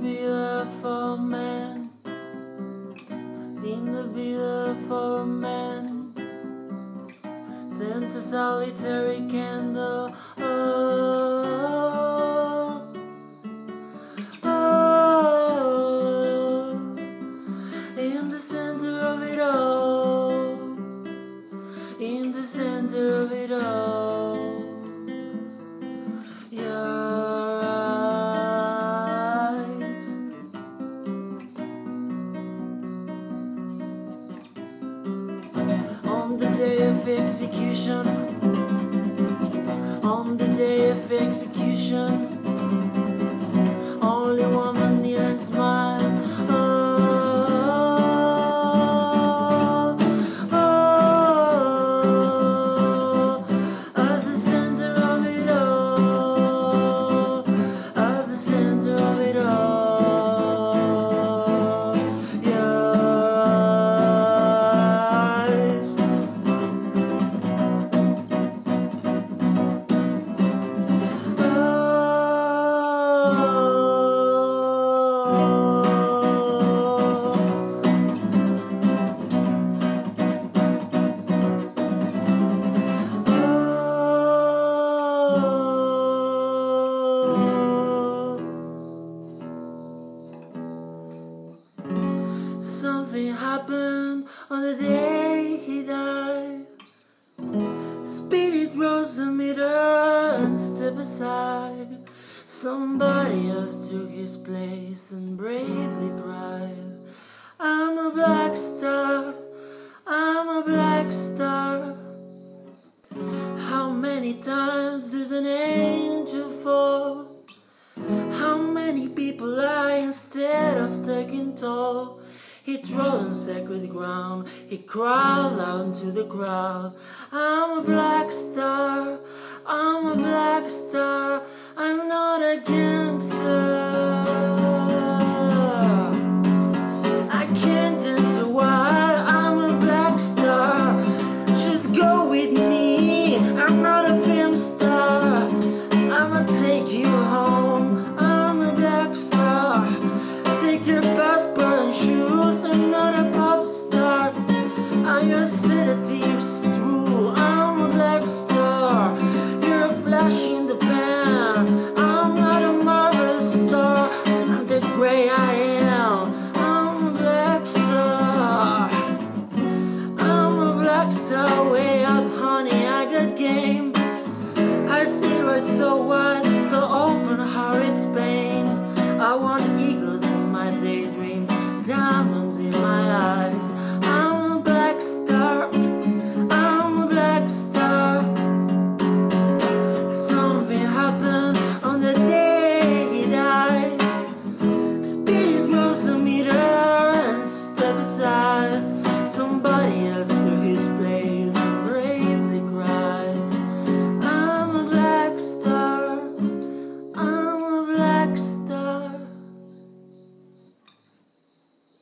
beautiful man. In the beautiful man. Sends a solitary candle. Oh, oh, oh, in the center of it all. In the center of it all. Day of execution, on the day of execution, Something happened on the day he died. Spirit rose a meter and step aside. Somebody else took his place and bravely cried. I'm a black star, I'm a black star. How many times does an angel fall? How many people die instead of taking toll? He trod on sacred ground, he crawled out into the crowd. I'm a black star, I'm a black star, Your sedatives too, I'm a black star. You're a flash in the pan, I'm not a marvelous star. I'm the gray I am, I'm a black star. I'm a black star, way up, honey, I got game. I see right so wide, so open heart, it's pain. I wanna